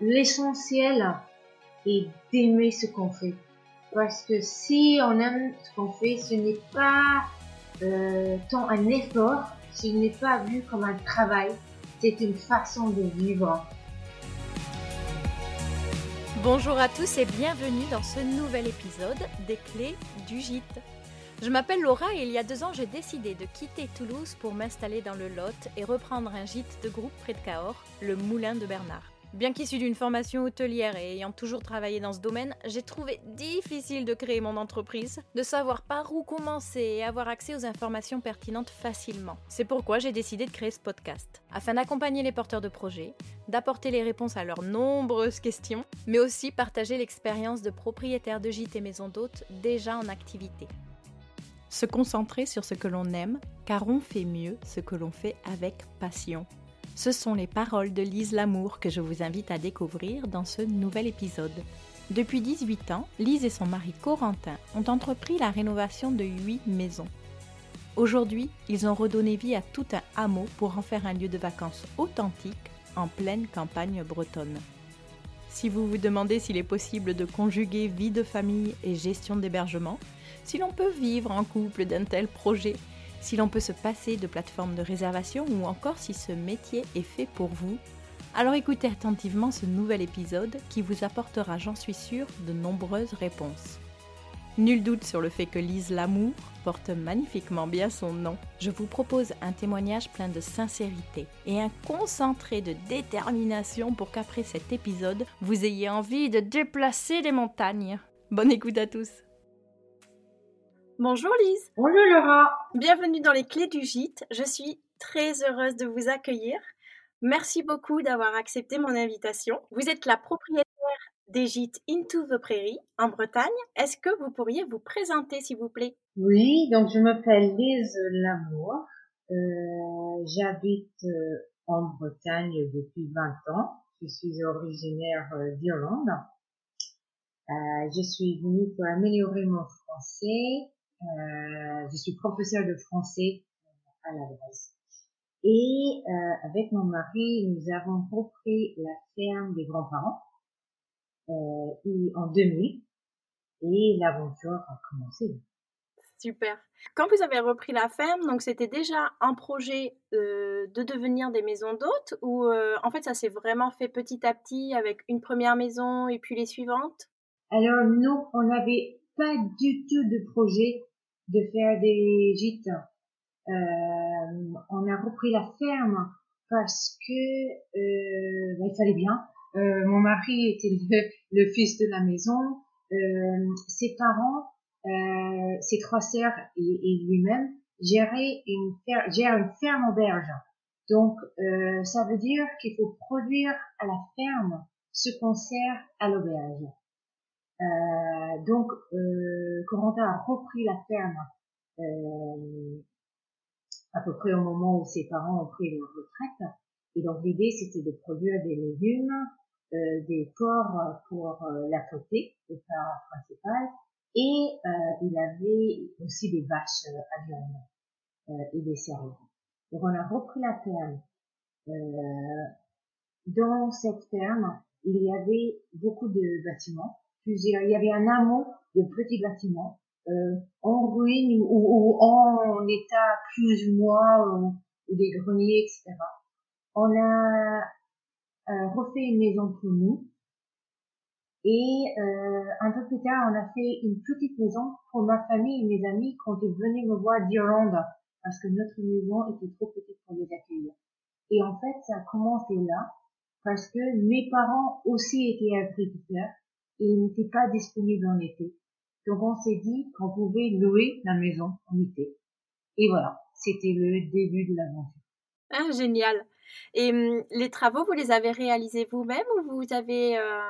l'essentiel est d'aimer ce qu'on fait. Parce que si on aime ce qu'on fait, ce n'est pas euh, tant un effort, ce n'est pas vu comme un travail, c'est une façon de vivre. Bonjour à tous et bienvenue dans ce nouvel épisode des clés du gîte. Je m'appelle Laura et il y a deux ans j'ai décidé de quitter Toulouse pour m'installer dans le Lot et reprendre un gîte de groupe près de Cahors, le Moulin de Bernard. Bien qu'issu d'une formation hôtelière et ayant toujours travaillé dans ce domaine, j'ai trouvé difficile de créer mon entreprise, de savoir par où commencer et avoir accès aux informations pertinentes facilement. C'est pourquoi j'ai décidé de créer ce podcast, afin d'accompagner les porteurs de projets, d'apporter les réponses à leurs nombreuses questions, mais aussi partager l'expérience de propriétaires de gîtes et maisons d'hôtes déjà en activité. Se concentrer sur ce que l'on aime, car on fait mieux ce que l'on fait avec passion. Ce sont les paroles de Lise Lamour que je vous invite à découvrir dans ce nouvel épisode. Depuis 18 ans, Lise et son mari Corentin ont entrepris la rénovation de 8 maisons. Aujourd'hui, ils ont redonné vie à tout un hameau pour en faire un lieu de vacances authentique en pleine campagne bretonne. Si vous vous demandez s'il est possible de conjuguer vie de famille et gestion d'hébergement, si l'on peut vivre en couple d'un tel projet, si l'on peut se passer de plateforme de réservation ou encore si ce métier est fait pour vous, alors écoutez attentivement ce nouvel épisode qui vous apportera, j'en suis sûre, de nombreuses réponses. Nul doute sur le fait que Lise Lamour porte magnifiquement bien son nom. Je vous propose un témoignage plein de sincérité et un concentré de détermination pour qu'après cet épisode, vous ayez envie de déplacer des montagnes. Bonne écoute à tous Bonjour Lise. Bonjour Laura. Bienvenue dans les clés du gîte. Je suis très heureuse de vous accueillir. Merci beaucoup d'avoir accepté mon invitation. Vous êtes la propriétaire des gîtes Into the Prairie en Bretagne. Est-ce que vous pourriez vous présenter s'il vous plaît? Oui, donc je m'appelle Lise Lamour. Euh, J'habite euh, en Bretagne depuis 20 ans. Je suis originaire euh, d'Irlande. Euh, je suis venue pour améliorer mon français euh, je suis professeur de français à la base. Et euh, avec mon mari, nous avons repris la ferme des grands-parents euh, en 2000 et l'aventure a commencé. Super. Quand vous avez repris la ferme, donc c'était déjà un projet euh, de devenir des maisons d'hôtes ou euh, en fait ça s'est vraiment fait petit à petit avec une première maison et puis les suivantes? Alors nous, on n'avait pas du tout de projet de faire des gîtes. Euh, on a repris la ferme parce que euh, bah, il fallait bien. Euh, mon mari était le, fils de la maison. Euh, ses parents, euh, ses trois sœurs et, lui-même géraient une ferme, gèrent une ferme auberge. Donc ça veut dire qu'il faut produire à la ferme ce qu'on sert à l'auberge. Euh, donc, euh, Corentin a repris la ferme euh, à peu près au moment où ses parents ont pris leur retraite. Et donc, l'idée, c'était de produire des légumes, euh, des porcs pour euh, la côté, le plat principal, et il avait aussi des vaches à viande et des céréales. Donc, on a repris la ferme. dans cette ferme, il y avait beaucoup de bâtiments il y avait un amont de petits bâtiments euh, en ruine ou, en état plus ou moins ou, des greniers, etc. On a euh, refait une maison pour nous et euh, un peu plus tard, on a fait une petite maison pour ma famille et mes amis quand ils venaient me voir d'Irlande parce que notre maison était trop petite pour les accueillir. Et en fait, ça a commencé là parce que mes parents aussi étaient agriculteurs et il n'était pas disponible en été. Donc on s'est dit qu'on pouvait louer la maison en été. Et voilà, c'était le début de l'aventure. Ah, génial. Et hum, les travaux, vous les avez réalisés vous-même ou vous avez euh,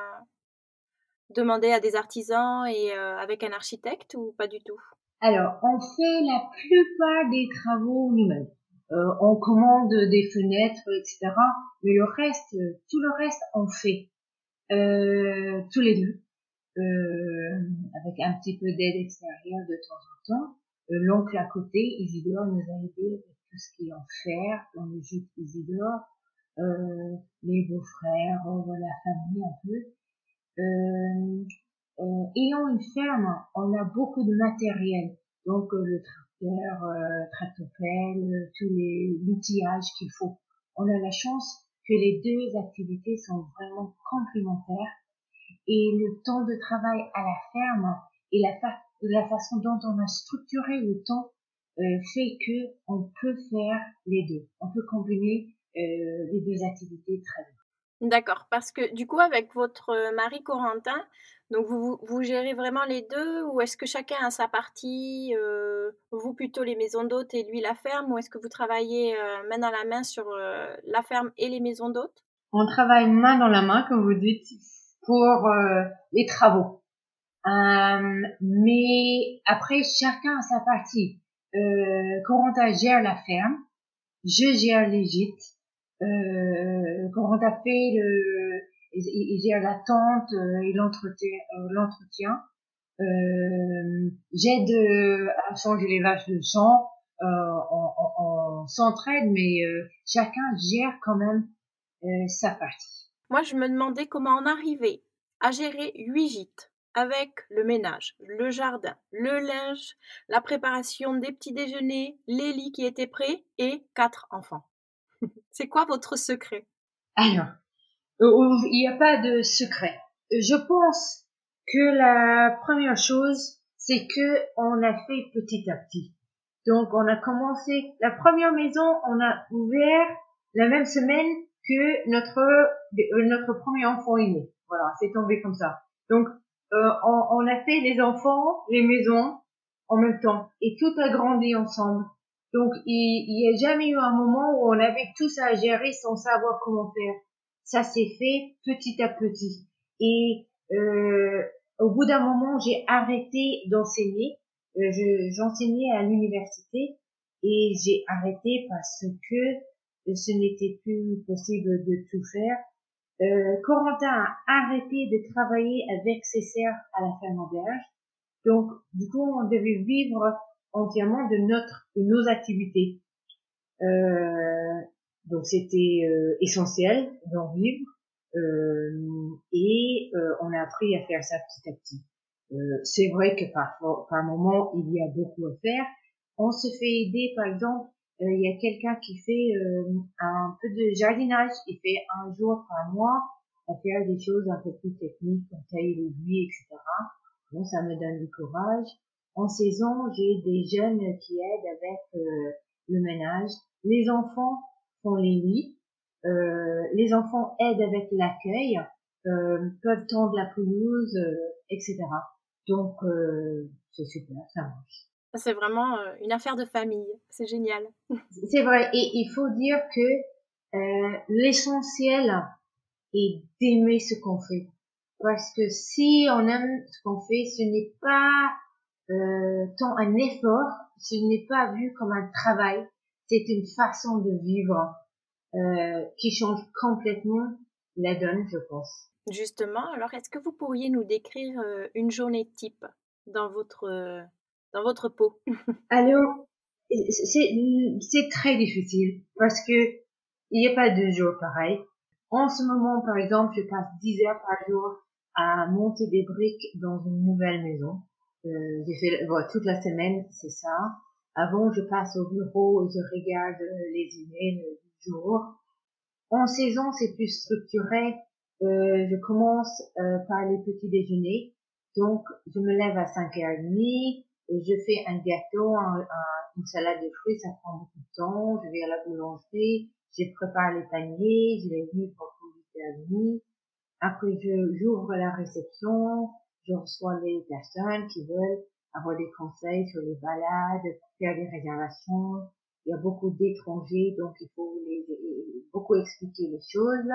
demandé à des artisans et euh, avec un architecte ou pas du tout? Alors, on fait la plupart des travaux nous-mêmes. Euh, on commande des fenêtres, etc. Mais le reste, tout le reste, on fait. Euh, tous les deux, euh, avec un petit peu d'aide extérieure de temps en temps. Euh, l'oncle à côté, Isidore, nous a aidé avec tout ce qui est en fer, le gîte Isidore. euh, les beaux-frères, euh, la famille un peu. Euh, ayant une ferme, on a beaucoup de matériel, donc le tracteur, tractopelle, tous les l'outillage qu'il faut. On a la chance que les deux activités sont vraiment complémentaires et le temps de travail à la ferme et la, façon dont on a structuré le temps euh, fait que on peut faire les deux. On peut combiner euh, les deux activités très bien. D'accord, parce que du coup, avec votre mari Corentin, donc vous, vous gérez vraiment les deux ou est-ce que chacun a sa partie, euh, vous plutôt les maisons d'hôtes et lui la ferme, ou est-ce que vous travaillez main dans la main sur la ferme et les maisons d'hôtes? On travaille main dans la main, comme vous dites, pour les travaux. mais après, chacun a sa partie. Euh, gère la ferme, je gère les gîtes, euh, Corentin fait le, il, gère la tente euh, et l'entretien, euh. Euh, j'aide euh, à changer les vaches de sang, on, on, on s'entraide, mais chacun gère quand même sa partie. Moi, je me demandais comment en arriver à gérer huit gîtes avec le ménage, le jardin, le linge, la préparation des petits déjeuners, les lits qui étaient prêts et quatre enfants. C'est quoi votre secret? Alors, euh, il n'y a pas de secret. Je pense que la première chose, c'est que on a fait petit à petit. Donc, on a commencé la première maison, on a ouvert la même semaine que notre euh, notre premier enfant est né. Voilà, c'est tombé comme ça. Donc, euh, on, a fait les enfants, les maisons en même temps et tout a grandi ensemble. Donc il n'y a jamais eu un moment où on avait tous à gérer sans savoir comment faire. Ça s'est fait petit à petit. Et euh, au bout d'un moment, j'ai arrêté d'enseigner. Euh, j'enseignais à l'université et j'ai arrêté parce que ce n'était plus possible de tout faire euh, Corentin a arrêté de travailler avec ses sœurs à la ferme auberge. Donc, du coup, on devait vivre entièrement de notre, de nos activités. Euh, donc, c'était euh, essentiel d'en vivre. Euh, et euh, on a appris à faire ça petit à petit. c'est vrai que par, par moment, il y a beaucoup à faire. On se fait aider, par exemple, euh, il y a quelqu'un qui fait euh, un peu de jardinage, il fait un jour par mois à faire des choses un peu plus techniques, comme tailler les buis, etc. Bon, ça me donne du courage. En saison, j'ai des jeunes qui aident avec euh, le ménage. Les enfants font les lits. Euh, les enfants aident avec l'accueil, euh, peuvent tendre la pelouse, etc. Donc, c'est super, ça marche. C'est vraiment euh, une affaire de famille. C'est génial. C'est vrai. Et il faut dire que euh, l'essentiel est d'aimer ce qu'on fait. Parce que si on aime ce qu'on fait, ce n'est pas euh, tant un effort, ce n'est pas vu comme un travail, c'est une façon de vivre euh, qui change complètement la donne, je pense. Justement, alors est-ce que vous pourriez nous décrire euh, une journée type dans votre dans votre peau? Alors, c'est très difficile parce que il n'y a pas deux jours pareils. En ce moment, par exemple, je passe 10 heures par jour à monter des briques dans une nouvelle maison. Euh, j'ai fait toute la semaine, c'est ça. Avant, je passe au bureau et je regarde les emails du jour. En saison, c'est plus structuré. Euh, je commence euh, par les petits déjeuners. Donc, je me lève à 5h30, je fais un gâteau, un, une salade de fruits, ça prend beaucoup de temps. Je vais à la boulangerie, je prépare les paniers, je les mets pour amis. Après, je, j'ouvre la réception, je reçois les personnes qui veulent avoir des conseils sur les balades, faire des réservations. Il y a beaucoup d'étrangers, donc il faut beaucoup expliquer les choses,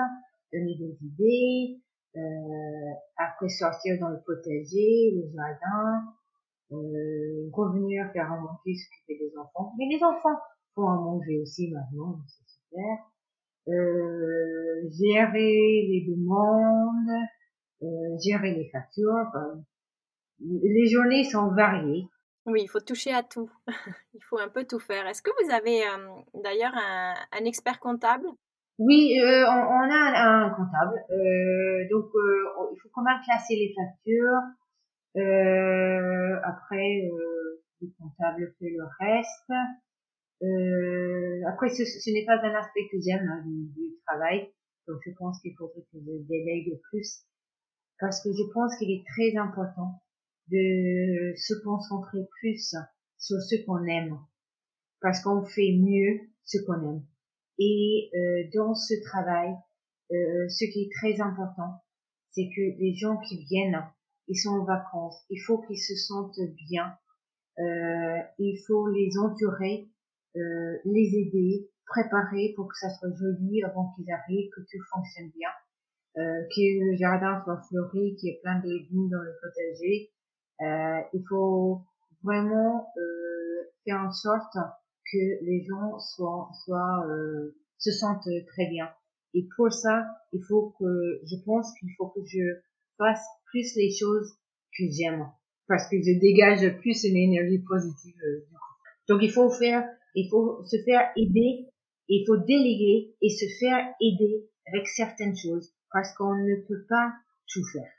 donner des idées, euh, après sortir dans le potager, le jardin, euh, revenir faire à manger, s'occuper des enfants. Mais les enfants font à manger aussi maintenant, c'est super. Euh, gérer les demandes, euh, gérer les factures. les journées sont variées. Oui, il faut toucher à tout. il faut un peu tout faire. Est-ce que vous avez euh, d'ailleurs un, un, expert comptable? Oui, euh, on, on, a un, comptable. Euh, donc, euh, il faut quand même classer les factures. Euh, après, le comptable fait le reste. après, ce, ce n'est pas un aspect que j'aime hein, du, du, travail. Donc, je pense qu'il faudrait que je délègue plus. Parce que je pense qu'il est très important de se concentrer plus sur ce qu'on aime. Parce qu'on fait mieux ce qu'on aime. Et euh, dans ce travail, euh, ce qui est très important, c'est que les gens qui viennent, ils sont en vacances, il faut qu'ils se sentent bien, euh, il faut les entourer, les aider, préparer pour que ça soit joli avant qu'ils arrivent, que tout fonctionne bien, que le jardin soit fleuri, qu'il y ait plein de légumes dans le potager. Euh, il faut vraiment faire en sorte que les gens soient, soient euh, se sentent très bien. Et pour ça, il faut que, je pense qu'il faut que je fasse plus les choses que j'aime, parce que je dégage plus une énergie positive. Euh, Donc il faut faire, il faut se faire aider, il faut déléguer et se faire aider avec certaines choses, parce qu'on ne peut pas tout faire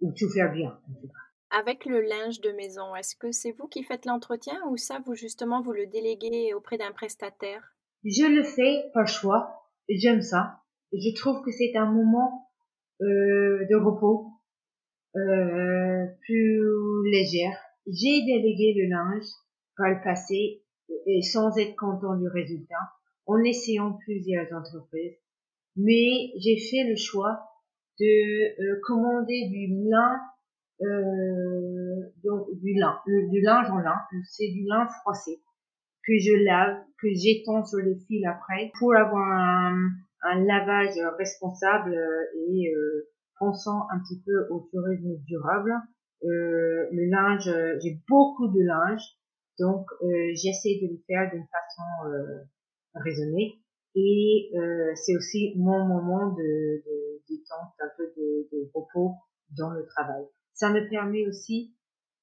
ou tout faire bien. En tout cas. Avec le linge de maison, est-ce que c'est vous qui faites l'entretien ou ça, vous justement, vous le déléguez auprès d'un prestataire? Je le fais par choix. J'aime ça. Je trouve que c'est un moment euh, de repos euh, plus légère. J'ai délégué le linge par le passé et sans être content du résultat en essayant plusieurs entreprises. Mais j'ai fait le choix de euh, commander du lin euh, du, lin, du linge en lin, c'est du lin froissé que je lave, que j'étends sur les fils après pour avoir un, lavage responsable et euh, pensant un petit peu au tourisme durable. Euh, le linge, j'ai beaucoup de linge, donc euh, j'essaie de le faire d'une façon euh, raisonnée et euh, c'est aussi mon moment de, de détente, un peu de, de repos dans le travail. Ça me permet aussi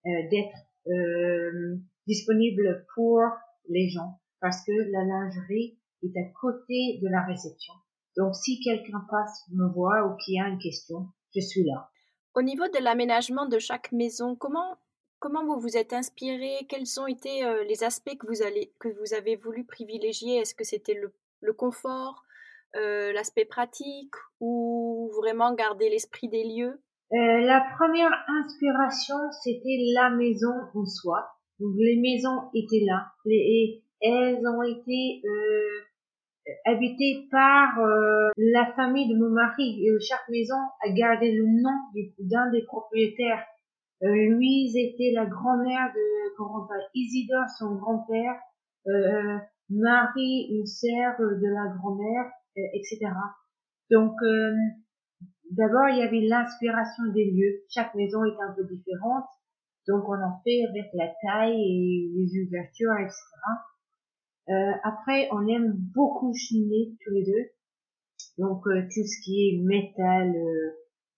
euh, d'être euh, disponible pour les gens parce que la lingerie est à côté de la réception. Donc si quelqu'un passe me voir ou qui a une question, je suis là. Au niveau de l'aménagement de chaque maison, comment comment vous vous êtes inspiré? Quels ont été euh, les aspects que vous allez que vous avez voulu privilégier? Est-ce que c'était le, le confort, euh, l'aspect pratique ou vraiment garder l'esprit des lieux? Euh, la première inspiration, c'était la maison en soi. Donc les maisons étaient là. Les, elles ont été euh, habitées par euh, la famille de mon mari. Et chaque maison a gardé le nom d'un des propriétaires. Euh, Louise était la grand-mère de grand-père. Isidore, son grand-père. Euh, Marie, une sœur de la grand-mère, etc. Donc D'abord, il y avait l'inspiration des lieux. Chaque maison est un peu différente. Donc, on en fait avec la taille et les ouvertures, etc. Euh, après, on aime beaucoup chiner tous les deux. Donc, euh, tout ce qui est métal, euh,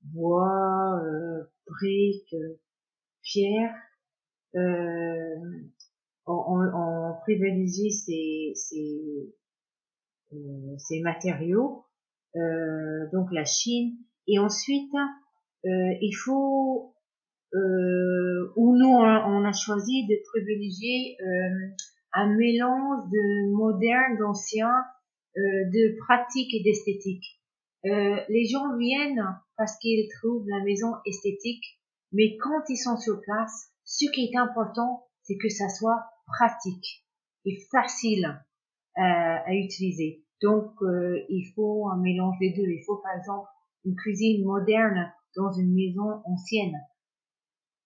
bois, euh, briques, pierre, on, on, on, privilégie ces, ces, ces matériaux. donc, la Chine et ensuite, euh, il faut, euh, ou nous on, a choisi de privilégier euh, un mélange de moderne, d'ancien, euh, de pratique et d'esthétique. Euh, les gens viennent parce qu'ils trouvent la maison esthétique, mais quand ils sont sur place, ce qui est important, c'est que ça soit pratique et facile euh, à utiliser. Donc, il faut un mélange des deux. Il faut par exemple une cuisine moderne dans une maison ancienne,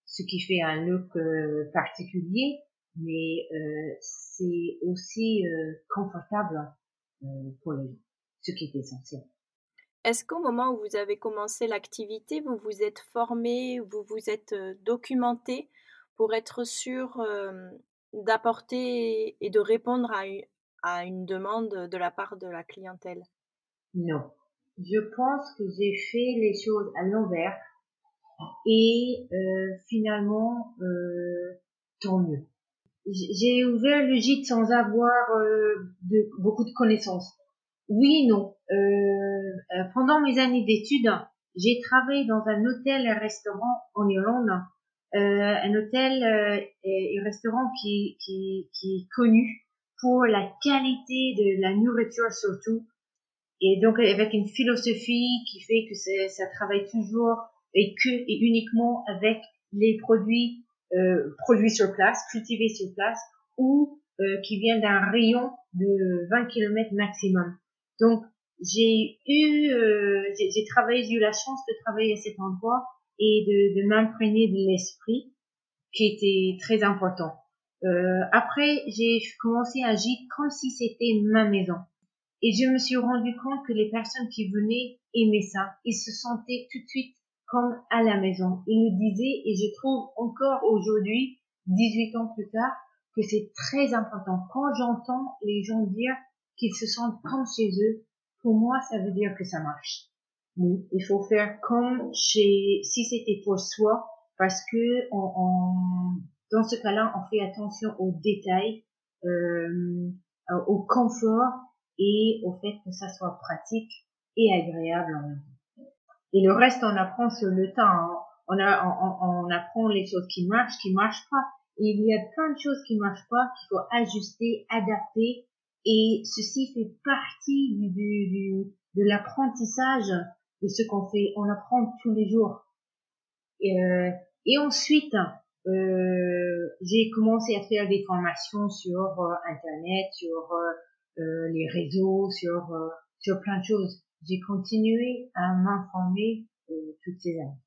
ce qui fait un look euh, particulier, mais euh, c'est aussi euh, confortable pour les gens, ce qui est essentiel. Est-ce qu'au moment où vous avez commencé l'activité, vous vous êtes formé, vous vous êtes documenté pour être sûr d'apporter et de répondre à une demande de la part de la clientèle? Non, je pense que j'ai fait les choses à l'envers et euh, finalement euh, tant mieux. J'ai ouvert le gîte sans avoir euh, beaucoup de connaissances. Oui et non. pendant mes années d'études, j'ai travaillé dans un hôtel et restaurant en Irlande, un hôtel et restaurant qui, qui, qui est connu pour la qualité de la nourriture surtout. Et donc avec une philosophie qui fait que ça travaille toujours et que et uniquement avec les produits euh, produits sur place, cultivés sur place ou euh, qui viennent d'un rayon de 20 km maximum. Donc j'ai eu euh, j'ai travaillé j'ai eu la chance de travailler à cet endroit et de, de m'imprégner de l'esprit qui était très important. Euh, après, j'ai commencé à agir comme si c'était ma maison. Et je me suis rendu compte que les personnes qui venaient aimaient ça. Ils se sentaient tout de suite comme à la maison. Ils le disaient et je trouve encore aujourd'hui, 18 ans plus tard, que c'est très important. Quand j'entends les gens dire qu'ils se sentent comme chez eux, pour moi, ça veut dire que ça marche. Il faut faire comme chez, si c'était pour soi, parce que on, dans ce cas-là, on fait attention aux détails, euh, au confort et au fait que ça soit pratique et agréable en même temps. Et le reste, on apprend sur le temps. Hein. On, on, on, apprend les choses qui marchent, qui marchent pas. Et il y a plein de choses qui marchent pas qu'il faut ajuster, adapter. Et ceci fait partie du, du, de l'apprentissage de ce qu'on fait. On apprend tous les jours. Et, euh, et ensuite, euh, j'ai commencé à faire des formations sur euh, Internet, sur les réseaux, sur, sur plein de choses. J'ai continué à m'informer toutes ces années.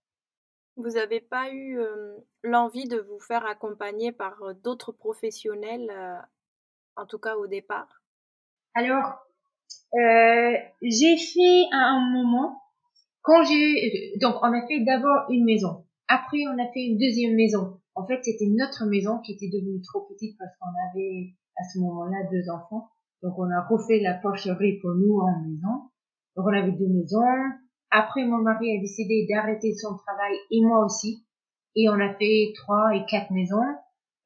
Vous n'avez pas eu l'envie de vous faire accompagner par d'autres professionnels, en tout cas au départ? Alors, j'ai fait à un moment, quand j'ai donc on a fait d'abord une maison. Après, on a fait une deuxième maison. En fait, c'était notre maison qui était devenue trop petite parce qu'on avait à ce moment-là deux enfants. Donc, on a refait la porcherie pour nous en maison. Donc, on avait deux maisons. Après, mon mari a décidé d'arrêter son travail et moi aussi. Et on a fait trois et quatre maisons.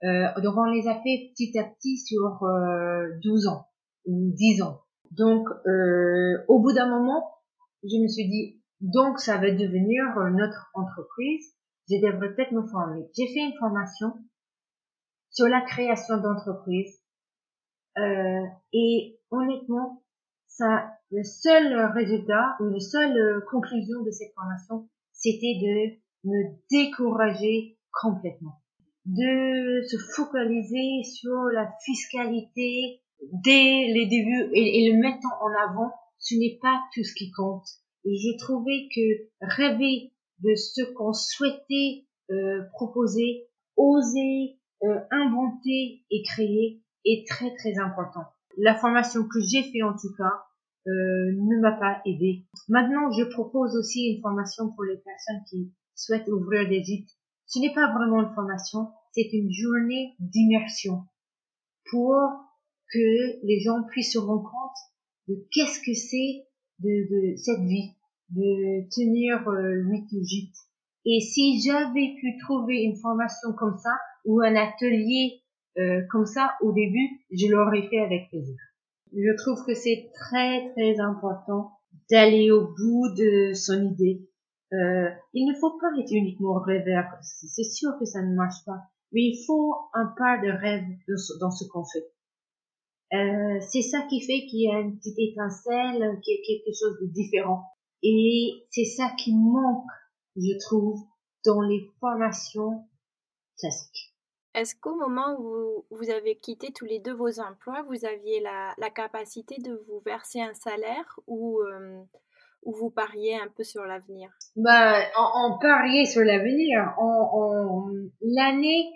Euh, donc, on les a fait petit à petit sur euh, 12 ans ou 10 ans. Donc, euh, au bout d'un moment, je me suis dit, donc ça va devenir notre entreprise je devrais peut-être me former. J'ai fait une formation sur la création d'entreprise euh, et honnêtement, ça, le seul résultat ou la seule conclusion de cette formation, c'était de me décourager complètement, de se focaliser sur la fiscalité dès les débuts et, et le mettre en avant, ce n'est pas tout ce qui compte. Je trouvais que rêver de ce qu'on souhaitait euh, proposer, oser, euh, inventer et créer est très très important. La formation que j'ai fait en tout cas euh, ne m'a pas aidé. Maintenant, je propose aussi une formation pour les personnes qui souhaitent ouvrir des gîtes. Ce n'est pas vraiment une formation, c'est une journée d'immersion pour que les gens puissent se rendre compte de qu'est-ce que c'est de, de cette vie, de tenir euh, huit gîtes. Et si j'avais pu trouver une formation comme ça ou un atelier euh, comme ça au début, je l'aurais fait avec plaisir. Je trouve que c'est très très important d'aller au bout de son idée. Euh, il ne faut pas être uniquement rêveur. C'est sûr que ça ne marche pas, mais il faut un part de rêve dans ce qu'on fait. Euh, c'est ça qui fait qu'il y a une petite étincelle, qu'il y a quelque chose de différent. Et c'est ça qui manque, je trouve, dans les formations classiques. Est-ce qu'au moment où vous, avez quitté tous les deux vos emplois, vous aviez la, la capacité de vous verser un salaire ou, euh, ou vous pariez un peu sur l'avenir? Bah, on, on, pariait sur l'avenir. On, L'année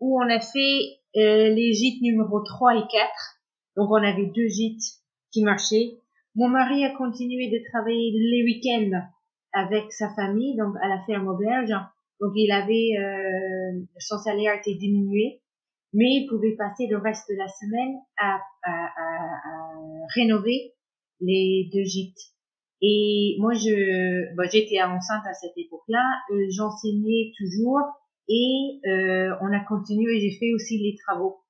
où on a fait euh, les gîtes numéro 3 et 4, donc on avait deux gîtes qui marchaient, mon mari a continué de travailler les week-ends avec sa famille, donc à la ferme auberge. Donc il avait euh, son salaire été diminué, mais il pouvait passer le reste de la semaine à, à, à, rénover les deux gîtes. Et moi, je, bah, j'étais enceinte à cette époque-là, euh, j'enseignais toujours et euh, on a continué. J'ai fait aussi les travaux.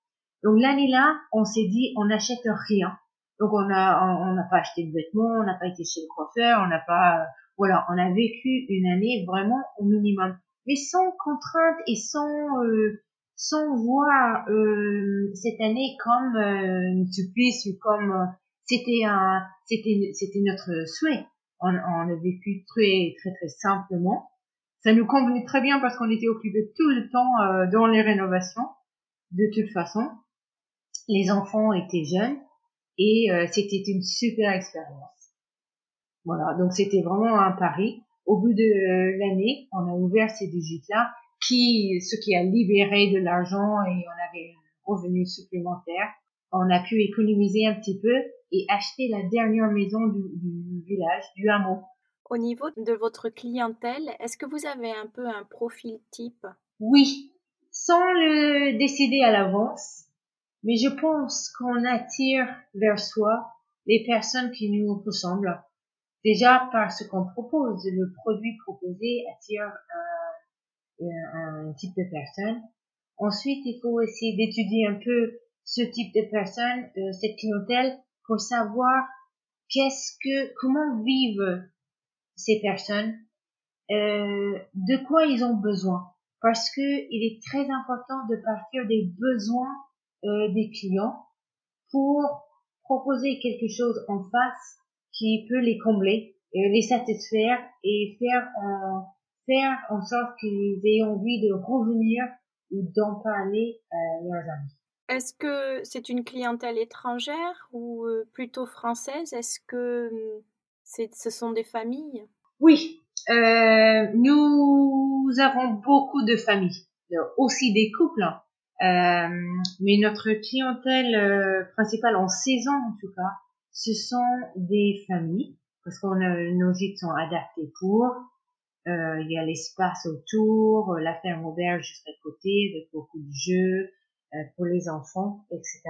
Donc l'année là, on s'est dit, on n'achète rien Donc on a on n'a pas acheté de vêtements, on n'a pas été chez le coiffeur, on n'a pas voilà, on a vécu une année vraiment au minimum, mais sans contrainte et sans euh, sans voir euh, cette année comme euh, une supplice ou comme euh, c'était un c'était c'était notre souhait. On, on a vécu très très très simplement. Ça nous convenait très bien parce qu'on était occupés tout le temps euh, dans les rénovations. De toute façon, les enfants étaient jeunes et euh, c'était une super expérience. Voilà, donc c'était vraiment un pari. Au bout de l'année, on a ouvert ces gîtes-là, qui, ce qui a libéré de l'argent et on avait un revenu supplémentaire. On a pu économiser un petit peu et acheter la dernière maison du, du village, du hameau. Au niveau de votre clientèle, est-ce que vous avez un peu un profil type? Oui, sans le décider à l'avance, mais je pense qu'on attire vers soi les personnes qui nous ressemblent. Déjà par ce qu'on propose, le produit proposé attire un, un type de personne. Ensuite, il faut essayer d'étudier un peu ce type de personne, euh, cette clientèle, pour savoir qu'est-ce que, comment vivent ces personnes, euh, de quoi ils ont besoin. Parce que il est très important de partir des besoins euh, des clients pour proposer quelque chose en face qui peut les combler, et les satisfaire et faire en, faire en sorte qu'ils aient envie de revenir ou d'en parler à leurs amis. Est-ce que c'est une clientèle étrangère ou euh, plutôt française? Est-ce que hum, c'est, ce sont des familles? Oui, euh, nous avons beaucoup de familles, aussi des couples, hein. euh, mais notre clientèle euh, principale en saison en tout cas, ce sont des familles parce qu'on nos gîtes sont adaptés pour. Euh, il y a l'espace autour, la ferme auberge juste à côté avec beaucoup de jeux euh, pour les enfants, etc.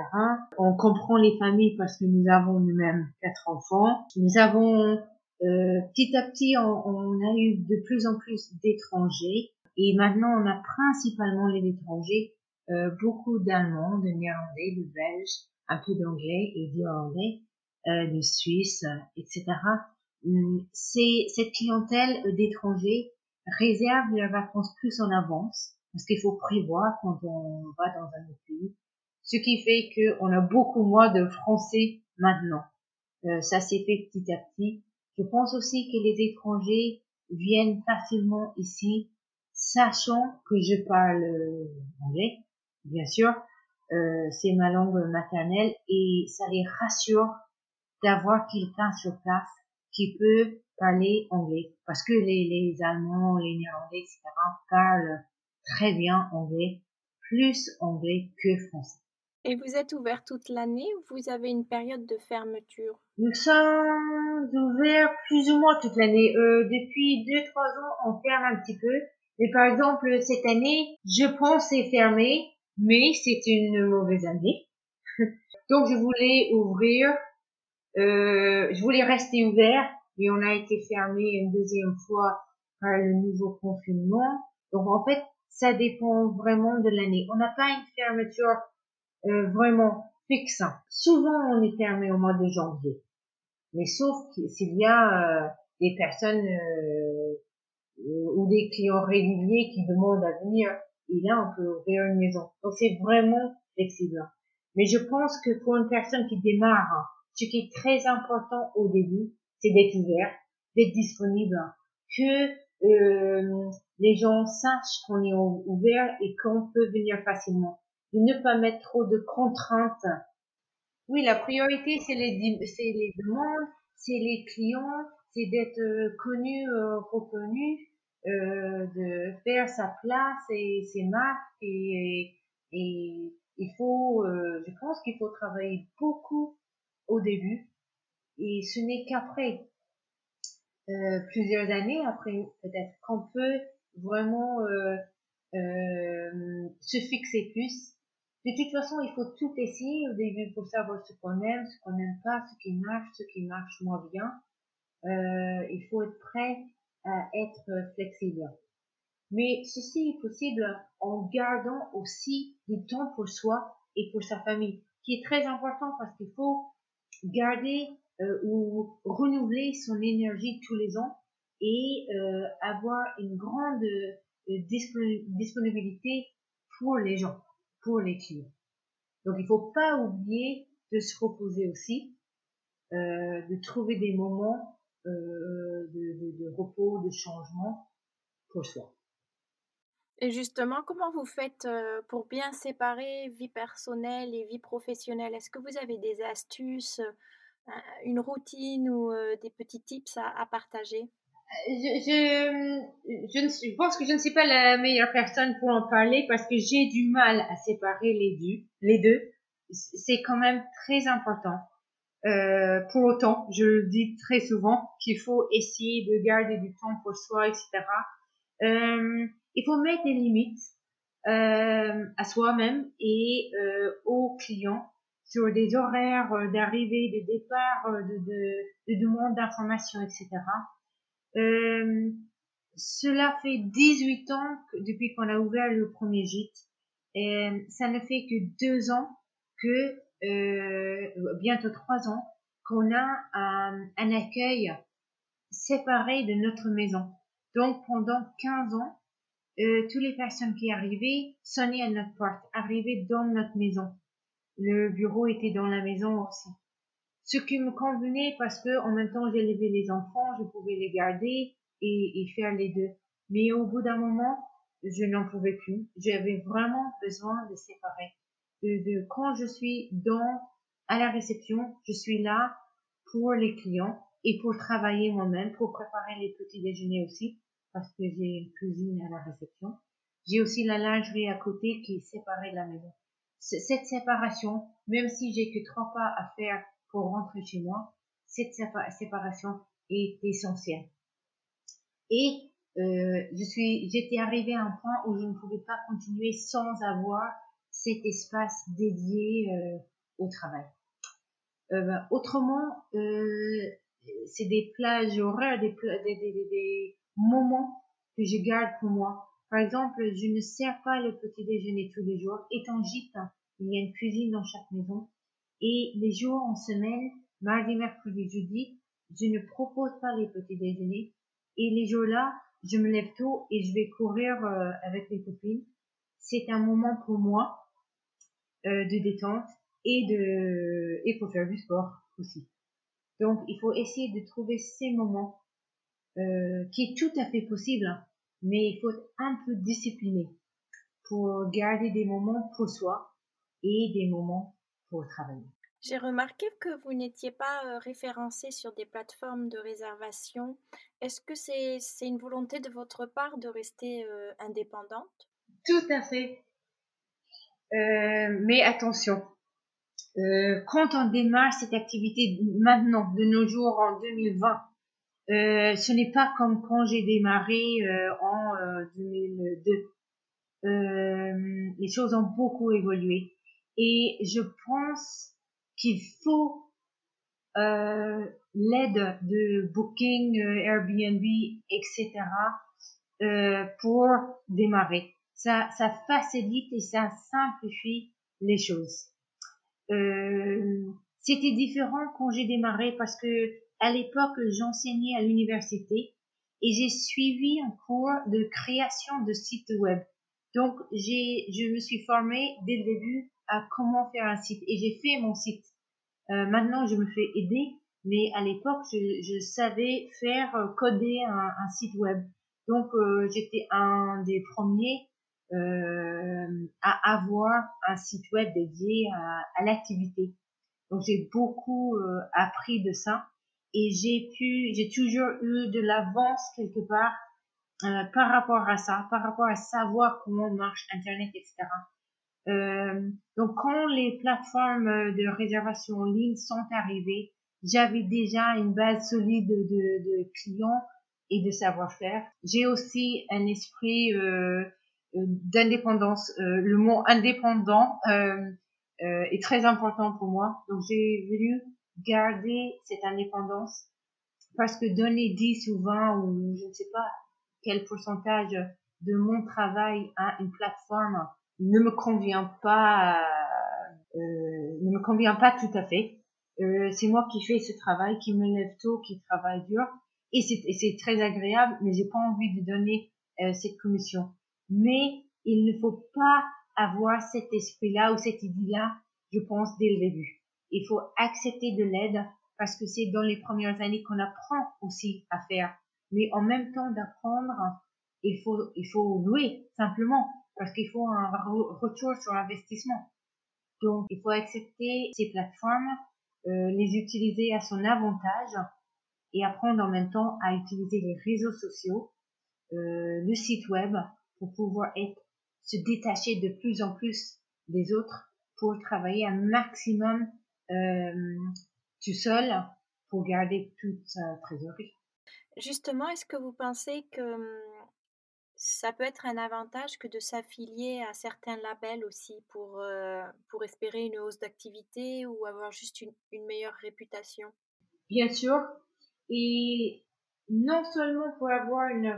On comprend les familles parce que nous avons nous-mêmes quatre enfants. Nous avons euh, petit à petit, on, on, a eu de plus en plus d'étrangers et maintenant on a principalement les étrangers, euh, beaucoup d'Allemands, de Néerlandais, de Belges, un peu d'Anglais et d'Irlandais, euh, de Suisse, etc. Hum, c'est cette clientèle d'étrangers réserve leurs vacances plus en avance parce qu'il faut prévoir quand on va dans un autre pays. Ce qui fait qu'on a beaucoup moins de Français maintenant. Euh, ça s'est fait petit à petit. Je pense aussi que les étrangers viennent facilement ici, sachant que je parle anglais, bien sûr. Euh, c'est ma langue maternelle et ça les rassure d'avoir quelqu'un sur place qui peut parler anglais. Parce que les, les Allemands, les Néerlandais, etc. parlent très bien anglais, plus anglais que français. Et vous êtes ouvert toute l'année ou vous avez une période de fermeture? Nous sommes ouverts plus ou moins toute l'année. Euh, depuis deux trois ans, on ferme un petit peu. Mais par exemple, cette année, je pense c'est fermé, mais c'est une mauvaise année. Donc je voulais ouvrir, euh, je voulais rester ouvert, mais on a été fermé une deuxième fois par le nouveau confinement. Donc en fait, ça dépend vraiment de l'année. On n'a pas une fermeture euh, vraiment fixe. Souvent, on est fermé au mois de janvier. Mais sauf s'il y a euh, des personnes euh, ou des clients réguliers qui demandent à venir, et là, on peut ouvrir une maison. Donc, c'est vraiment flexible. Mais je pense que pour une personne qui démarre, ce qui est très important au début, c'est d'être ouvert, d'être disponible, que euh, les gens sachent qu'on est ouvert et qu'on peut venir facilement. De ne pas mettre trop de contraintes. Oui, la priorité, c'est les, les demandes, c'est les clients, c'est d'être euh, connu, euh, reconnu, euh, de faire sa place et ses marques et, et il faut, euh, je pense qu'il faut travailler beaucoup au début et ce n'est qu'après euh, plusieurs années après peut-être qu'on peut vraiment euh, euh, se fixer plus. De toute façon, il faut tout essayer au début pour savoir ce qu'on aime, ce qu'on n'aime pas, ce qui marche, ce qui marche moins bien. Il faut être prêt à être flexible. Mais ceci est possible en gardant aussi du temps pour soi et pour sa famille, qui est très important parce qu'il faut garder ou renouveler son énergie tous les ans et avoir une grande disponibilité pour les gens, pour les clients. Donc il faut pas oublier de se reposer aussi, euh, de trouver des moments euh, de, de, repos, de changement pour soi. Et justement, comment vous faites euh, pour bien séparer vie personnelle et vie professionnelle? Est-ce que vous avez des astuces, une routine ou des petits tips à, à partager? Je, je, je, ne je pense que je ne suis pas la meilleure personne pour en parler parce que j'ai du mal à séparer les deux. Les deux, c'est quand même très important. Euh, pour autant, je le dis très souvent qu'il faut essayer de garder du temps pour soi, etc. Euh, il faut mettre des limites euh, à soi-même et euh, aux clients sur des horaires d'arrivée, de départ, de, de, de demande d'information, etc. Euh, cela fait 18 ans que, depuis qu'on a ouvert le premier gîte. Et ça ne fait que deux ans que, euh, bientôt trois ans, qu'on a un, un, accueil séparé de notre maison. Donc pendant 15 ans, euh, toutes les personnes qui arrivaient sonnaient à notre porte, arrivaient dans notre maison. Le bureau était dans la maison aussi ce qui me convenait parce que en même temps j'élevais les enfants, je pouvais les garder et, et faire les deux. Mais au bout d'un moment, je n'en pouvais plus. J'avais vraiment besoin de séparer. De, de, quand je suis dans à la réception, je suis là pour les clients et pour travailler moi-même, pour préparer les petits déjeuners aussi, parce que j'ai une cuisine à la réception. J'ai aussi la lingerie à côté qui est séparée de la maison. Cette séparation, même si j'ai que trois pas à faire pour rentrer chez moi, cette séparation est essentielle. Et euh, je suis, j'étais arrivée à un point où je ne pouvais pas continuer sans avoir cet espace dédié euh, au travail. Euh, ben, autrement, euh, c'est des plages horaires, des, des, des, moments que je garde pour moi. Par exemple, je ne sers pas le petit déjeuner tous les jours. Étant gîte, il y a une cuisine dans chaque maison. Et les jours en semaine, mardi, mercredi, jeudi, je ne propose pas les petits déjeuners. Et les jours-là, je me lève tôt et je vais courir euh, avec les copines. C'est un moment pour moi de détente et de et pour faire du sport aussi. Donc il faut essayer de trouver ces moments euh, qui est tout à fait possible, hein. mais il faut être un peu discipliné pour garder des moments pour soi et des moments pour travailler. J'ai remarqué que vous n'étiez pas euh, référencé sur des plateformes de réservation. Est-ce que c'est une volonté de votre part de rester euh, indépendante? Tout à fait. Euh, mais attention, quand on démarre cette activité maintenant, de nos jours en 2020, ce n'est pas comme quand j'ai démarré en 2002. les choses ont beaucoup évolué. Et je pense qu'il faut euh, l'aide de Booking, euh, Airbnb, etc. Euh, pour démarrer. Ça, ça facilite et ça simplifie les choses. Euh, C'était différent quand j'ai démarré parce que à l'époque j'enseignais à l'université et j'ai suivi un cours de création de sites web. Donc j'ai, je me suis formée dès le début à comment faire un site et j'ai fait mon site. Euh, maintenant, je me fais aider, mais à l'époque, je, je, savais faire coder un, un, site web. Donc, euh, j'étais un des premiers à avoir un site web dédié à, à l'activité. Donc, j'ai beaucoup euh, appris de ça et j'ai pu, j'ai toujours eu de l'avance quelque part par rapport à ça, par rapport à savoir comment marche Internet, etc. Euh, donc quand les plateformes de réservation en ligne sont arrivées, j'avais déjà une base solide de, de clients et de savoir-faire. J'ai aussi un esprit euh, d'indépendance. Euh, le mot indépendant euh, euh, est très important pour moi. Donc j'ai voulu garder cette indépendance parce que donner 10 ou 20 ou je ne sais pas quel pourcentage de mon travail à une plateforme ne me convient pas, euh, ne me convient pas tout à fait. Euh, c'est moi qui fais ce travail, qui me lève tôt, qui travaille dur, et c'est très agréable, mais j'ai pas envie de donner euh, cette commission. Mais il ne faut pas avoir cet esprit-là ou cette idée-là, je pense, dès le début. Il faut accepter de l'aide parce que c'est dans les premières années qu'on apprend aussi à faire. Mais en même temps d'apprendre, il faut, il faut louer simplement parce qu'il faut un retour sur investissement. Donc, il faut accepter ces plateformes, euh, les utiliser à son avantage et apprendre en même temps à utiliser les réseaux sociaux, euh, le site web pour pouvoir être, se détacher de plus en plus des autres pour travailler un maximum euh, tout seul pour garder toute sa trésorerie. Justement, est-ce que vous pensez que hum, ça peut être un avantage que de s'affilier à certains labels aussi pour, euh, pour espérer une hausse d'activité ou avoir juste une, une meilleure réputation? Bien sûr. Et non seulement pour avoir une,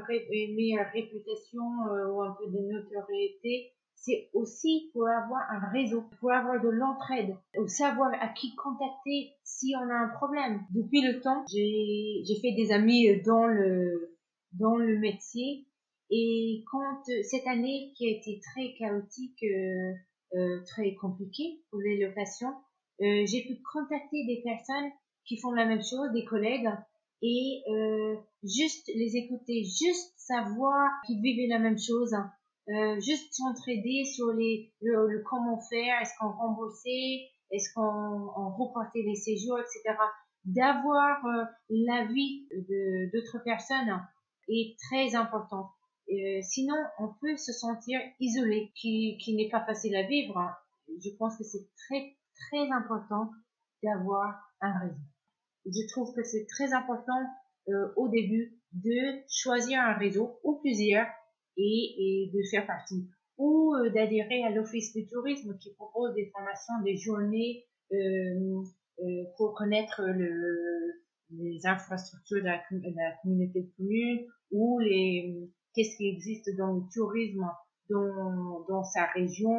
meilleure réputation euh, ou un peu de notoriété, c'est aussi pour avoir un réseau, pour avoir de l'entraide, ou savoir à qui contacter si on a un problème. Depuis le temps, j'ai fait des amis dans le, dans le métier et quand cette année qui a été très chaotique, euh, euh, très compliquée pour les locations, euh, j'ai pu contacter des personnes qui font la même chose, des collègues, et euh, juste les écouter, juste savoir qu'ils vivaient la même chose, euh, juste s'entraider sur les le, comment faire, est-ce qu'on remboursait, est-ce qu'on on reportait les séjours, etc. D'avoir euh, l'avis d'autres personnes est très important. Euh, sinon, on peut se sentir isolé, qui, qui n'est pas facile à vivre. Je pense que c'est très très important d'avoir un réseau je trouve que c'est très important euh, au début de choisir un réseau ou plusieurs et, de faire partie ou euh, d'adhérer à l'office du tourisme qui propose des formations, des journées euh, pour connaître le, les infrastructures de la, communauté de communes ou les qu'est-ce qui existe dans le tourisme dans, dans sa région,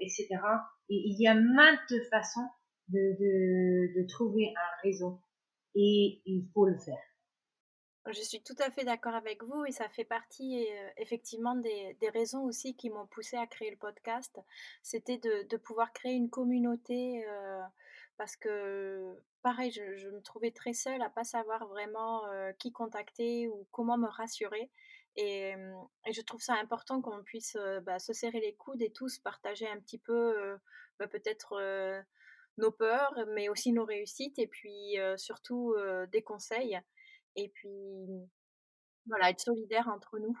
etc. Et il y a maintes façons de, de, trouver un réseau et il faut le faire. Je suis tout à fait d'accord avec vous et ça fait partie euh, effectivement des, des, raisons aussi qui m'ont poussé à créer le podcast. C'était de, de, pouvoir créer une communauté euh, parce que, pareil, je, me trouvais très seule à pas savoir vraiment euh, qui contacter ou comment me rassurer. Et, et je trouve ça important qu'on puisse bah, se serrer les coudes et tous partager un petit peu bah, peut-être nos peurs, mais aussi nos réussites, et puis surtout des conseils. Et puis, voilà, être solidaire entre nous.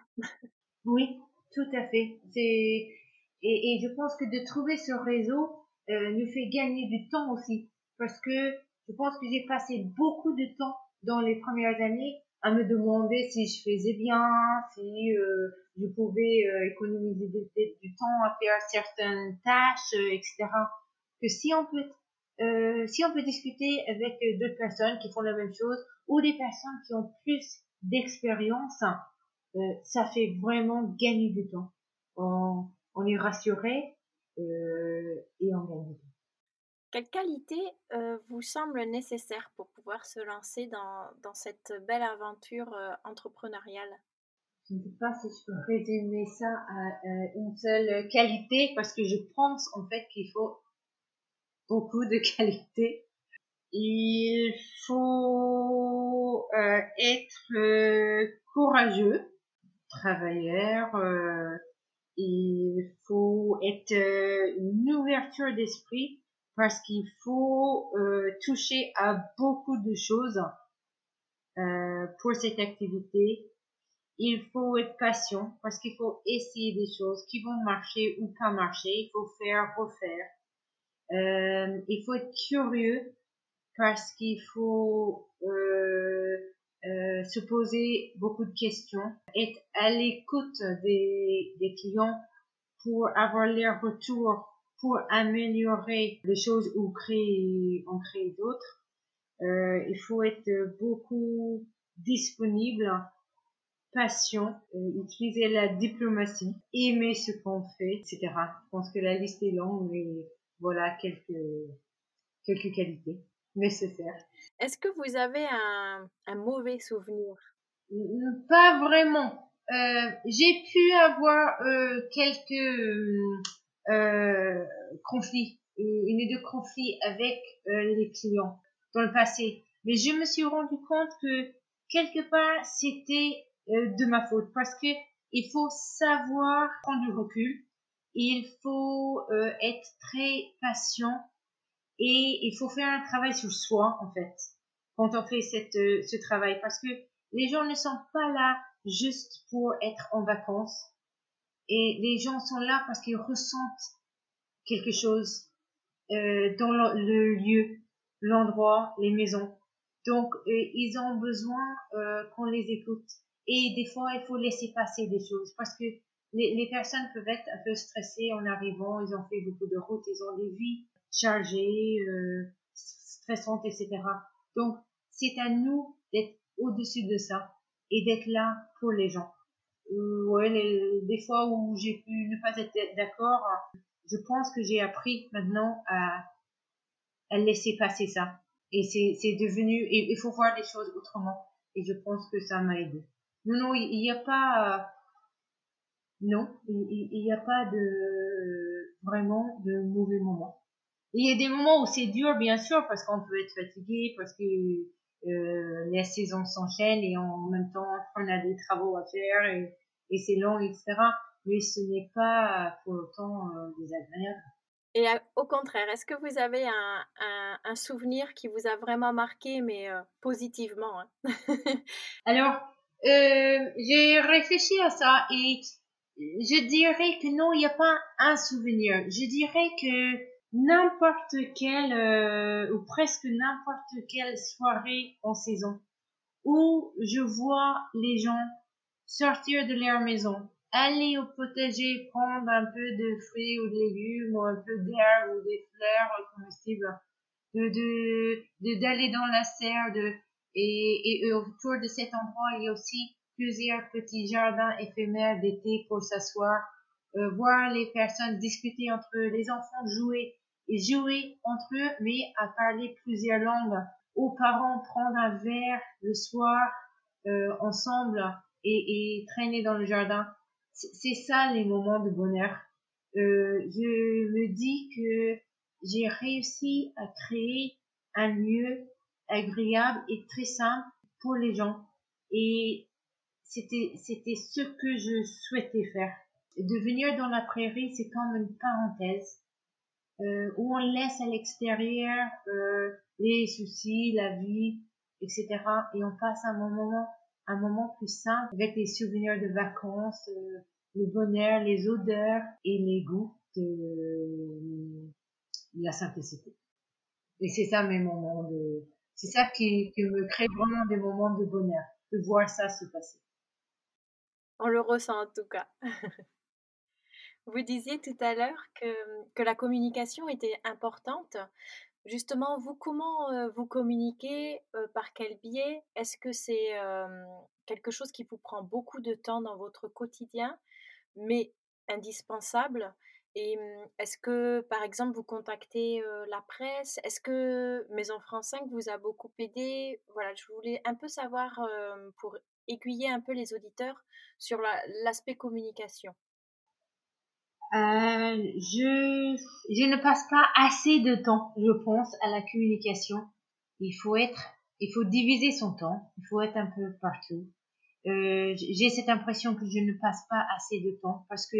oui, tout à fait. Et, et, je pense que de trouver ce réseau euh, nous fait gagner du temps aussi, parce que je pense que j'ai passé beaucoup de temps dans les premières années à me demander si je faisais bien, si euh, je pouvais euh, économiser du temps à faire certaines tâches, etc. Que si on peut euh, si on peut discuter avec d'autres personnes qui font la même chose ou des personnes qui ont plus d'expérience, euh, ça fait vraiment gagner du temps. On, on est rassuré euh, et on gagne du temps. Quelle qualité euh, vous semble nécessaire pour pouvoir se lancer dans, dans cette belle aventure euh, entrepreneuriale? Je ne sais pas si je peux résumer ça à une seule qualité parce que je pense en fait qu'il faut beaucoup de qualité. Il faut euh, être euh, courageux, travailleur. Euh, il faut être une ouverture d'esprit parce qu'il faut toucher à beaucoup de choses pour cette activité. Il faut être patient parce qu'il faut essayer des choses qui vont marcher ou pas marcher. Il faut faire, refaire. Euh, il faut être curieux parce qu'il faut euh, euh, se poser beaucoup de questions, être à l'écoute des, des clients pour avoir leur retour, pour améliorer les choses ou créer, en créer d'autres. Euh, il faut être beaucoup disponible, patient, euh, utiliser la diplomatie, aimer ce qu'on fait, etc. Je pense que la liste est longue, mais voilà quelques, quelques qualités. nécessaire. Est-ce que vous avez un, un mauvais souvenir? Pas vraiment. Euh, j'ai pu avoir euh, quelques euh, conflits, une ou deux conflits avec les clients dans le passé. Mais je me suis rendu compte que quelque part c'était de ma faute parce que il faut savoir prendre du recul, il faut être très patient et il faut faire un travail sur soi en fait quand on fait cette, ce travail parce que les gens ne sont pas là juste pour être en vacances. Et les gens sont là parce qu'ils ressentent quelque chose euh, dans le, lieu, l'endroit, les maisons. Donc, euh, ils ont besoin euh, qu'on les écoute. Et des fois, il faut laisser passer des choses parce que les, les, personnes peuvent être un peu stressées en arrivant. Ils ont fait beaucoup de routes, ils ont des vies chargées, euh, stressantes, etc. Donc, c'est à nous d'être au-dessus de ça et d'être là pour les gens. Euh, ouais, des fois où j'ai pu ne pas être d'accord, je pense que j'ai appris maintenant à, à laisser passer ça. Et c'est, devenu, il faut voir les choses autrement. Et je pense que ça m'a aidé. Non, non, il n'y a pas, non, il n'y a pas de, vraiment de mauvais moments. Il y a des moments où c'est dur, bien sûr, parce qu'on peut être fatigué, parce que euh, les saisons s'enchaînent et en même temps on a des travaux à faire et, et c'est long, etc. Mais ce n'est pas pour autant euh, désagréable. Et au contraire, est-ce que vous avez un, un, un, souvenir qui vous a vraiment marqué, mais euh, positivement hein? Alors, euh, j'ai réfléchi à ça et je dirais que non, il n'y a pas un souvenir. Je dirais que n'importe quelle euh, ou presque n'importe quelle soirée en saison où je vois les gens sortir de leur maison, aller au potager, prendre un peu de fruits ou de légumes ou un peu d'herbe ou des fleurs comestibles, de de d'aller dans la serre, de et, et autour de cet endroit il y a aussi plusieurs petits jardins éphémères d'été pour s'asseoir, euh, voir les personnes discuter entre eux, les enfants jouer et jouer entre eux, mais à parler plusieurs langues. Aux parents prendre un verre le soir euh, ensemble et, et, traîner dans le jardin. C'est ça les moments de bonheur. Euh, je me dis que j'ai réussi à créer un lieu agréable et très simple pour les gens. Et c'était, c'était ce que je souhaitais faire. De venir dans la prairie, c'est comme une parenthèse euh, où on laisse à l'extérieur euh, les soucis, la vie, etc. Et on passe un moment, un moment plus simple avec les souvenirs de vacances, euh, le bonheur, les odeurs et les goûts de, la simplicité. Et c'est ça mes moments de, c'est ça qui, qui me crée vraiment des moments de bonheur, de voir ça se passer. On le ressent en tout cas. Vous disiez tout à l'heure que, que, la communication était importante. Justement, vous, comment euh, vous communiquez euh, Par quel biais? Est-ce que c'est quelque chose qui vous prend beaucoup de temps dans votre quotidien, mais indispensable? Et mmh, est-ce que, par exemple, vous contactez la presse? Est-ce que Maison France 5 vous a beaucoup aidé? Voilà, je voulais un peu savoir pour aiguiller un peu les auditeurs sur l'aspect communication? Euh, je, ne passe pas assez de temps, je pense, à la communication. Il faut être, il faut diviser son temps. Il faut être un peu partout. Euh, j'ai cette impression que je ne passe pas assez de temps parce que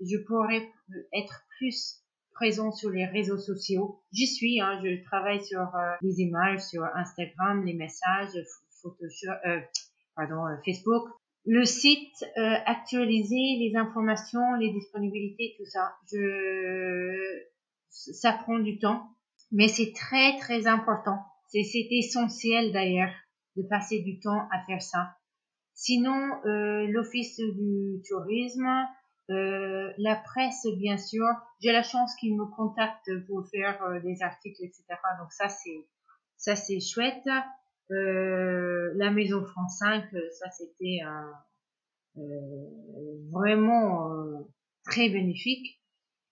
je pourrais être plus présent sur les réseaux sociaux. J'y suis, hein, je travaille sur euh, les images, sur Instagram, les messages, Photoshop, pardon, euh, Facebook le site euh, actualiser les informations, les disponibilités, tout ça. Je, ça prend du temps, mais c'est très très important. C'est essentiel d'ailleurs de passer du temps à faire ça. Sinon, euh, l'office du tourisme, euh, la presse, bien sûr. J'ai la chance qu'ils me contactent pour faire euh, des articles, etc. Donc ça c'est ça c'est chouette. Euh, la Maison France 5, ça c'était euh, vraiment euh, très bénéfique.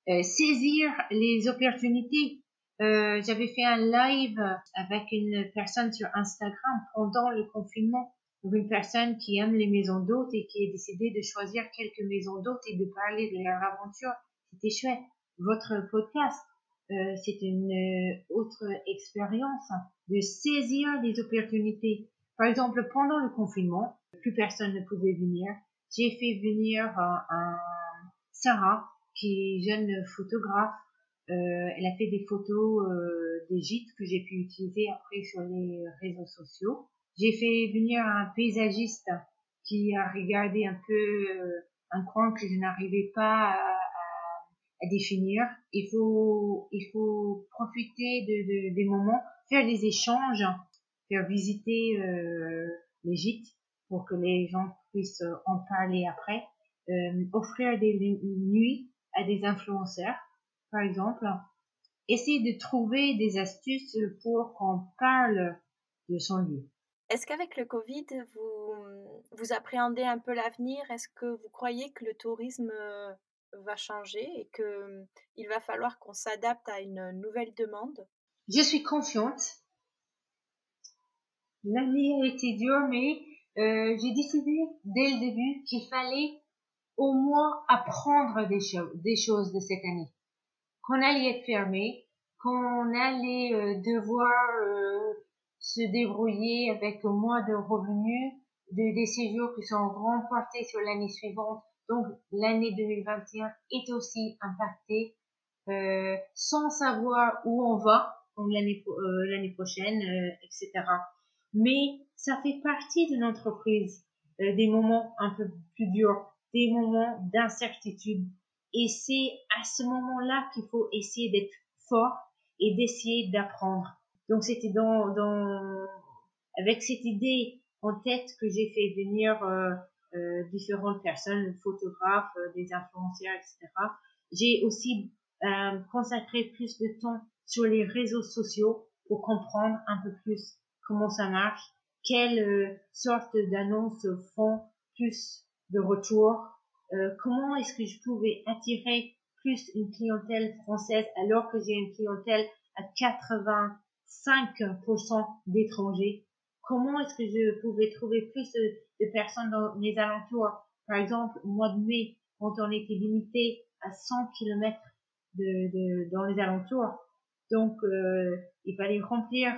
saisir les opportunités. Euh, j'avais fait un live avec une personne sur Instagram pendant le confinement. Une personne qui aime les maisons d'hôtes et qui a décidé de choisir quelques maisons d'hôtes et de parler de leur aventure. C'était chouette. Votre podcast, euh, c'est une euh, autre expérience de saisir les opportunités. Par exemple, pendant le confinement, plus personne ne pouvait venir. J'ai fait venir un Sarah, qui est jeune photographe. Euh, elle a fait des photos euh, des gîtes que j'ai pu utiliser après sur les réseaux sociaux. J'ai fait venir un paysagiste qui a regardé un peu euh, un coin que je n'arrivais pas à, à, définir. Il faut, il faut profiter de, de, des moments, faire des échanges, faire visiter euh, les gîtes pour que les gens puissent en parler après. Euh, offrir des nuits à des influenceurs, par exemple. Essayer de trouver des astuces pour qu'on parle de son lieu. Est-ce qu'avec le Covid, vous, vous appréhendez un peu l'avenir? Est-ce que vous croyez que le tourisme euh, va changer et qu'il va falloir qu'on s'adapte à une nouvelle demande? Je suis confiante. L'année a été dure, mais euh, j'ai décidé dès le début qu'il fallait au moins apprendre des, des choses de cette année. Qu'on allait être fermé, qu'on allait euh, devoir euh, se débrouiller avec moins de revenus, de, des séjours qui sont remportés sur l'année suivante. Donc l'année 2021 est aussi impactée euh, sans savoir où on va l'année euh, l'année prochaine, etc. Mais ça fait partie de l'entreprise, des moments un peu plus durs des moments d'incertitude. Et c'est à ce moment-là qu'il faut essayer d'être fort et d'essayer d'apprendre. Donc c'était dans, dans, avec cette idée en tête que j'ai fait venir euh, euh, différentes personnes, photographes, euh, des influenceurs, etc. J'ai aussi euh, consacré plus de temps sur les réseaux sociaux pour comprendre un peu plus comment ça marche, quelles euh, sortes d'annonces font plus de retour, euh, comment est-ce que je pouvais attirer plus une clientèle française alors que j'ai une clientèle à 85% d'étrangers? Comment est-ce que je pouvais trouver plus de, personnes dans les alentours? Par exemple, au mois de mai, quand on était limité à 100 km de, dans les alentours, donc euh, il fallait remplir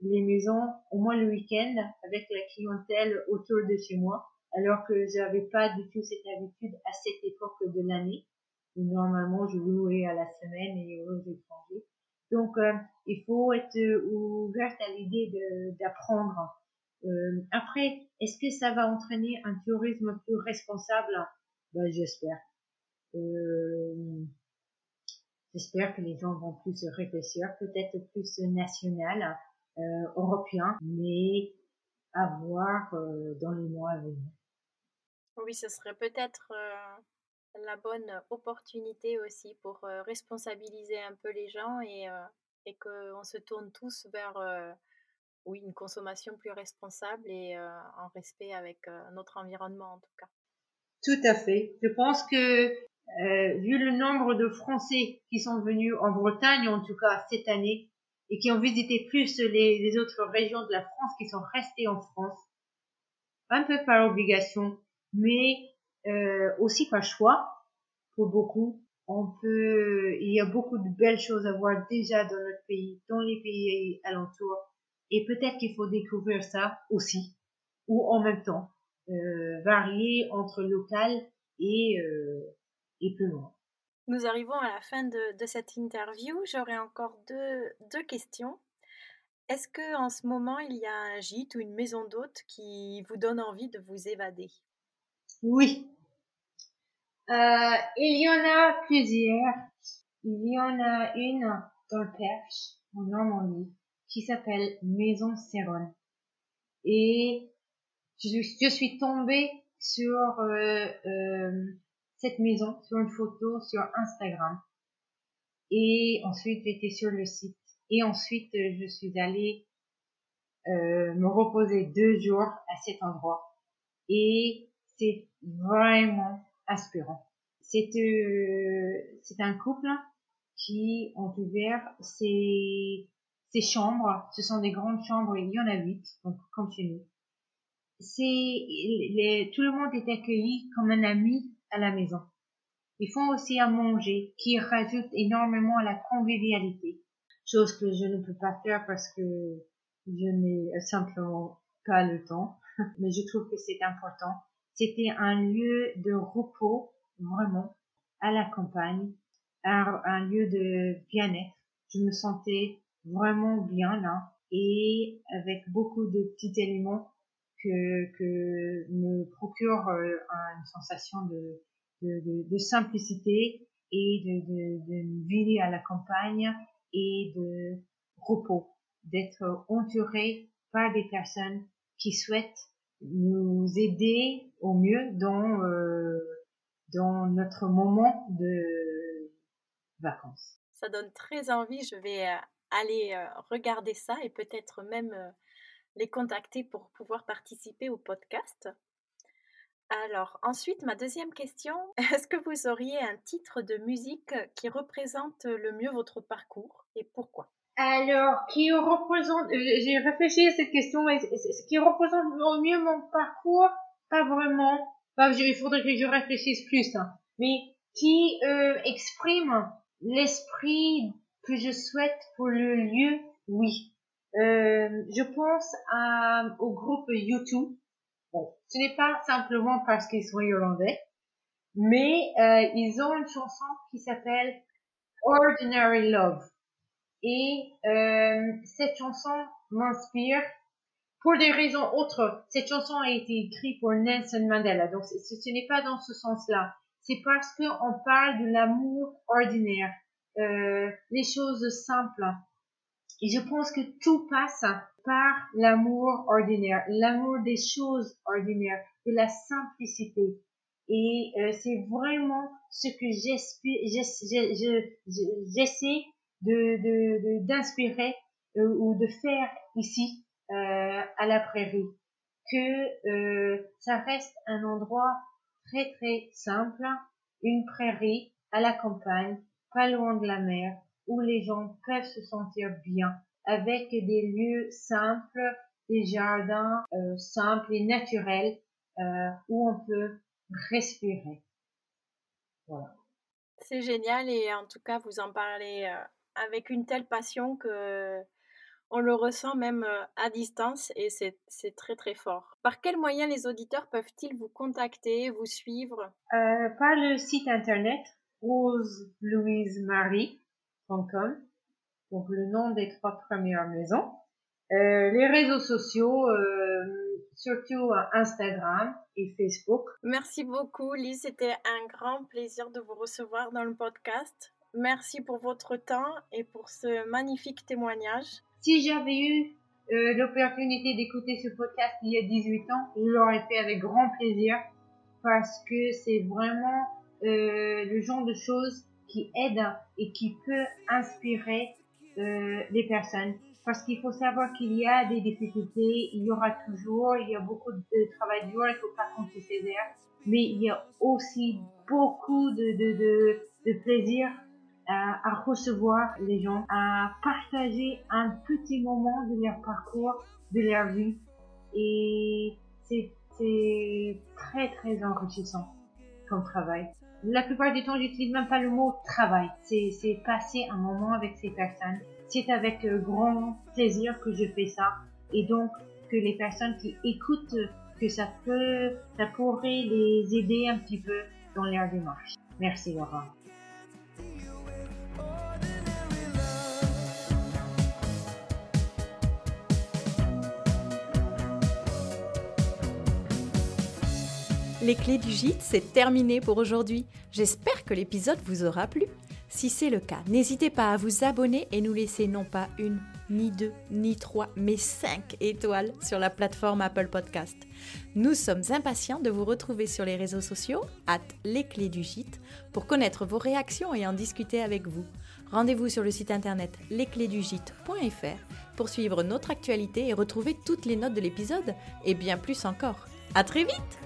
les maisons au moins le week-end avec la clientèle autour de chez moi alors que j'avais pas du tout cette habitude à cette époque de l'année. Normalement, je louais à la semaine et aux étrangers. Donc, euh, il faut être ouverte à l'idée d'apprendre. Euh, après, est-ce que ça va entraîner un tourisme plus responsable? Ben, J'espère. Euh, j'espère que les gens vont plus réfléchir, peut-être plus national, euh, européen, mais à voir euh, dans les mois à venir. Oui, ce serait peut-être euh, la bonne opportunité aussi pour responsabiliser un peu les gens et, et qu'on se tourne tous vers oui, une consommation plus responsable et en respect avec notre environnement en tout cas. Tout à fait. Je pense que vu le nombre de Français qui sont venus en Bretagne, en tout cas cette année, et qui ont visité plus les, les autres régions de la France, qui sont restés en France, un peu par obligation, mais euh, aussi par choix pour beaucoup. On peut, il y a beaucoup de belles choses à voir déjà dans notre pays, dans les pays alentours, et peut-être qu'il faut découvrir ça aussi, ou en même temps, euh, varier entre local et euh, et plus loin. Nous arrivons à la fin de, de cette interview. J'aurais encore deux, deux questions. Est-ce que en ce moment il y a un gîte ou une maison d'hôte qui vous donne envie de vous évader? Oui. Euh, il y en a plusieurs. Il y en a une dans le Perche, en Normandie, qui s'appelle Maison Céron. Et je, je, suis tombée sur euh, euh, cette maison, sur une photo sur Instagram. Et ensuite, j'étais sur le site. Et ensuite, je suis allée euh, me reposer deux jours à cet endroit. Et c'est vraiment inspirant. C'est euh, c'est un couple qui ont ouvert ces, ces chambres. Ce sont des grandes chambres, il y en a huit, donc comme chez nous. C'est les, tout le monde est accueilli comme un ami à la maison. Ils font aussi à manger, qui rajoute énormément à la convivialité, chose que je ne peux pas faire parce que je n'ai simplement pas le temps, mais je trouve que c'est important. C'était un lieu de repos, vraiment, à la campagne, un, un lieu de bien-être. Je me sentais vraiment bien là et avec beaucoup de petits éléments que, me procure euh, une sensation de, simplicité et de, de, vie à la campagne et de repos, d'être entouré par des personnes qui souhaitent nous aider au mieux dans euh, dans notre moment de vacances. Ça donne très envie. Je vais euh, aller regarder ça et peut-être même les contacter pour pouvoir participer au podcast. Alors, ensuite, ma deuxième question, est-ce que vous auriez un titre de musique qui représente le mieux votre parcours et pourquoi? Alors, qui représente, j'ai réfléchi à cette question, mais ce qui représente au mieux mon parcours, pas vraiment. il faudrait que je réfléchisse plus, hein. mais qui euh, exprime l'esprit que je souhaite pour le lieu, oui. Euh, je pense à, au groupe YouTube. Bon, ce n'est pas simplement parce qu'ils sont irlandais, mais euh, ils ont une chanson qui s'appelle Ordinary Love. Et euh, cette chanson m'inspire pour des raisons autres. Cette chanson a été écrite pour Nelson Mandela, donc ce, ce n'est pas dans ce sens-là. C'est parce qu'on parle de l'amour ordinaire, euh, les choses simples. Et je pense que tout passe par l'amour ordinaire, l'amour des choses ordinaires, de la simplicité. Et euh, c'est vraiment ce que j'essaie de d'inspirer de, euh, ou de faire ici euh, à la prairie. Que euh, ça reste un endroit très très simple, une prairie à la campagne, pas loin de la mer, où les gens peuvent se sentir bien, avec des lieux simples, des jardins euh, simples et naturels, euh, où on peut respirer. Voilà. C'est génial et en tout cas vous en parlez euh, avec une telle passion que on le ressent même à distance et c'est très très fort. Par quels moyens les auditeurs peuvent-ils vous contacter, vous suivre? Euh, Par le site internet donc le nom des trois premières maisons. Euh, les réseaux sociaux, euh, surtout Instagram et Facebook. Merci beaucoup, Lise. C'était un grand plaisir de vous recevoir dans le podcast. Merci pour votre temps et pour ce magnifique témoignage. Si j'avais eu euh, l'opportunité d'écouter ce podcast il y a 18 ans, je l'aurais fait avec grand plaisir parce que c'est vraiment le genre de choses qui aide et qui peut inspirer euh, les personnes. Parce qu'il faut savoir qu'il y a des difficultés, il y aura toujours, il y a beaucoup de travail dur, il faut pas compter ses airs, mais il y a aussi beaucoup de, de, de, de plaisir à, à, recevoir les gens, à partager un petit moment de leur parcours, de leur vie. Et c'est très très enrichissant comme travail la plupart du temps, j'utilise même pas le mot travail. C'est passer un moment avec ces personnes. C'est avec euh, grand plaisir que je fais ça. Et donc, que les personnes qui écoutent, que ça peut, ça pourrait les aider un petit peu dans leur démarche. Merci Laura. Les clés du gîte, c'est terminé pour aujourd'hui. J'espère que l'épisode vous aura plu. Si c'est le cas, n'hésitez pas à vous abonner et nous laisser non pas une, ni deux, ni trois, mais cinq étoiles sur la plateforme Apple Podcast. Nous sommes impatients de vous retrouver sur les réseaux sociaux, at les clés du gîte, pour connaître vos réactions et en discuter avec vous. Rendez-vous sur le site internet lesclésdugîte.fr pour suivre notre actualité et retrouver toutes les notes de l'épisode et bien plus encore. À très vite!